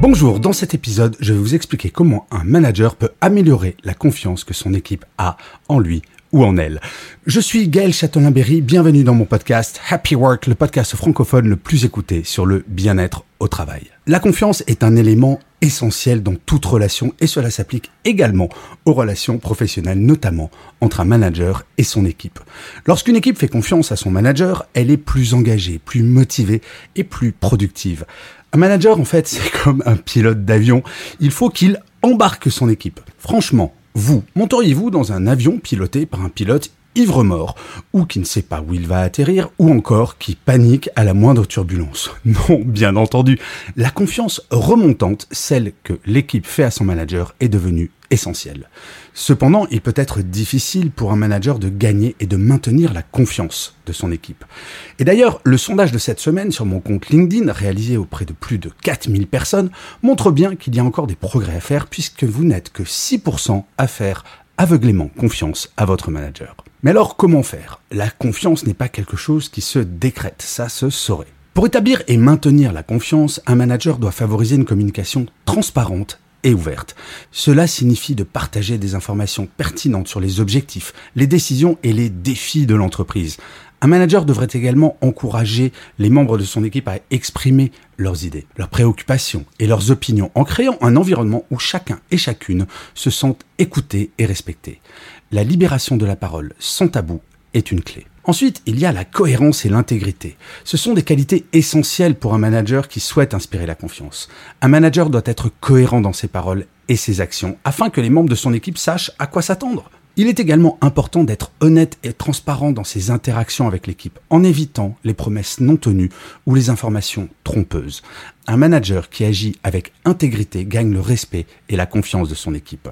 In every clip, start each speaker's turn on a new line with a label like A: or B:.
A: Bonjour, dans cet épisode, je vais vous expliquer comment un manager peut améliorer la confiance que son équipe a en lui ou en elle. Je suis Gaël Châtelain-Berry, bienvenue dans mon podcast Happy Work, le podcast francophone le plus écouté sur le bien-être au travail. La confiance est un élément essentiel dans toute relation et cela s'applique également aux relations professionnelles, notamment entre un manager et son équipe. Lorsqu'une équipe fait confiance à son manager, elle est plus engagée, plus motivée et plus productive. Un manager, en fait, c'est comme un pilote d'avion. Il faut qu'il embarque son équipe. Franchement, vous, monteriez-vous dans un avion piloté par un pilote ivre-mort, ou qui ne sait pas où il va atterrir, ou encore qui panique à la moindre turbulence. Non, bien entendu, la confiance remontante, celle que l'équipe fait à son manager, est devenue essentielle. Cependant, il peut être difficile pour un manager de gagner et de maintenir la confiance de son équipe. Et d'ailleurs, le sondage de cette semaine sur mon compte LinkedIn, réalisé auprès de plus de 4000 personnes, montre bien qu'il y a encore des progrès à faire puisque vous n'êtes que 6% à faire aveuglément confiance à votre manager. Mais alors comment faire? La confiance n'est pas quelque chose qui se décrète, ça se saurait. Pour établir et maintenir la confiance, un manager doit favoriser une communication transparente et ouverte. Cela signifie de partager des informations pertinentes sur les objectifs, les décisions et les défis de l'entreprise. Un manager devrait également encourager les membres de son équipe à exprimer leurs idées, leurs préoccupations et leurs opinions en créant un environnement où chacun et chacune se sentent écoutés et respectés. La libération de la parole sans tabou est une clé. Ensuite, il y a la cohérence et l'intégrité. Ce sont des qualités essentielles pour un manager qui souhaite inspirer la confiance. Un manager doit être cohérent dans ses paroles et ses actions afin que les membres de son équipe sachent à quoi s'attendre. Il est également important d'être honnête et transparent dans ses interactions avec l'équipe, en évitant les promesses non tenues ou les informations trompeuses. Un manager qui agit avec intégrité gagne le respect et la confiance de son équipe.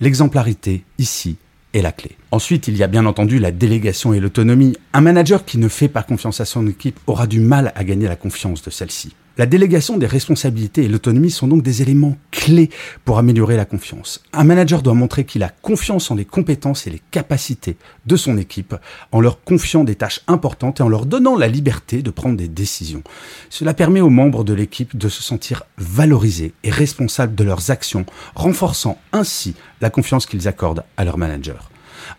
A: L'exemplarité, ici, est la clé. Ensuite, il y a bien entendu la délégation et l'autonomie. Un manager qui ne fait pas confiance à son équipe aura du mal à gagner la confiance de celle-ci. La délégation des responsabilités et l'autonomie sont donc des éléments clés pour améliorer la confiance. Un manager doit montrer qu'il a confiance en les compétences et les capacités de son équipe, en leur confiant des tâches importantes et en leur donnant la liberté de prendre des décisions. Cela permet aux membres de l'équipe de se sentir valorisés et responsables de leurs actions, renforçant ainsi la confiance qu'ils accordent à leur manager.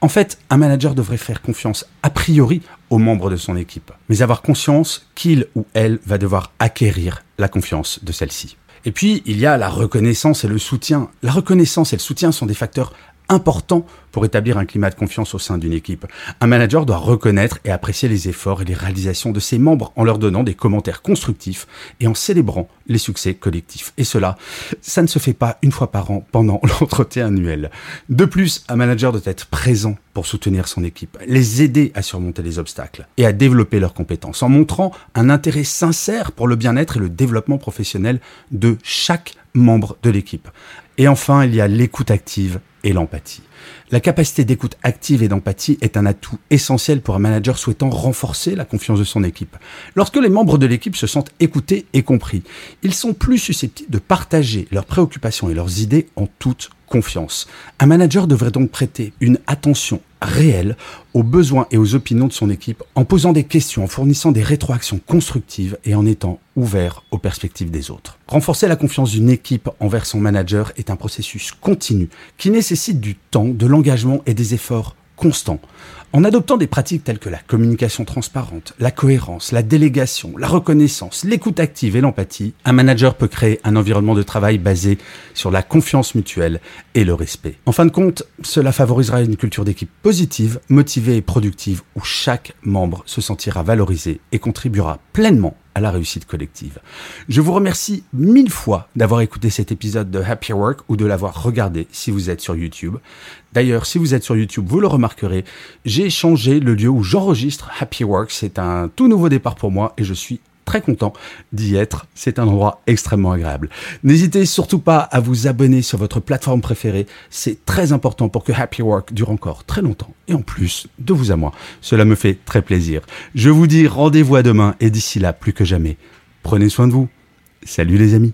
A: En fait, un manager devrait faire confiance a priori aux membres de son équipe, mais avoir conscience qu'il ou elle va devoir acquérir la confiance de celle-ci. Et puis, il y a la reconnaissance et le soutien. La reconnaissance et le soutien sont des facteurs importants pour établir un climat de confiance au sein d'une équipe. Un manager doit reconnaître et apprécier les efforts et les réalisations de ses membres en leur donnant des commentaires constructifs et en célébrant les succès collectifs. Et cela, ça ne se fait pas une fois par an pendant l'entretien annuel. De plus, un manager doit être présent pour soutenir son équipe, les aider à surmonter les obstacles et à développer leurs compétences en montrant un intérêt sincère pour le bien-être et le développement professionnel de chaque membre de l'équipe. Et enfin, il y a l'écoute active et l'empathie. La capacité d'écoute active et d'empathie est un atout essentiel pour un manager souhaitant renforcer la confiance de son équipe. Lorsque les membres de l'équipe se sentent écoutés et compris, ils sont plus susceptibles de partager leurs préoccupations et leurs idées en toute confiance. Un manager devrait donc prêter une attention réelle aux besoins et aux opinions de son équipe en posant des questions, en fournissant des rétroactions constructives et en étant ouvert aux perspectives des autres. Renforcer la confiance d'une équipe envers son manager est un processus continu qui nécessite du temps, de l'engagement et des efforts constants. En adoptant des pratiques telles que la communication transparente, la cohérence, la délégation, la reconnaissance, l'écoute active et l'empathie, un manager peut créer un environnement de travail basé sur la confiance mutuelle et le respect. En fin de compte, cela favorisera une culture d'équipe positive, motivée et productive où chaque membre se sentira valorisé et contribuera pleinement à la réussite collective. Je vous remercie mille fois d'avoir écouté cet épisode de Happy Work ou de l'avoir regardé si vous êtes sur YouTube. D'ailleurs, si vous êtes sur YouTube, vous le remarquerez, j'ai changé le lieu où j'enregistre Happy Work. C'est un tout nouveau départ pour moi et je suis très content d'y être. C'est un endroit extrêmement agréable. N'hésitez surtout pas à vous abonner sur votre plateforme préférée. C'est très important pour que Happy Work dure encore très longtemps. Et en plus, de vous à moi, cela me fait très plaisir. Je vous dis rendez-vous à demain et d'ici là, plus que jamais, prenez soin de vous. Salut les amis.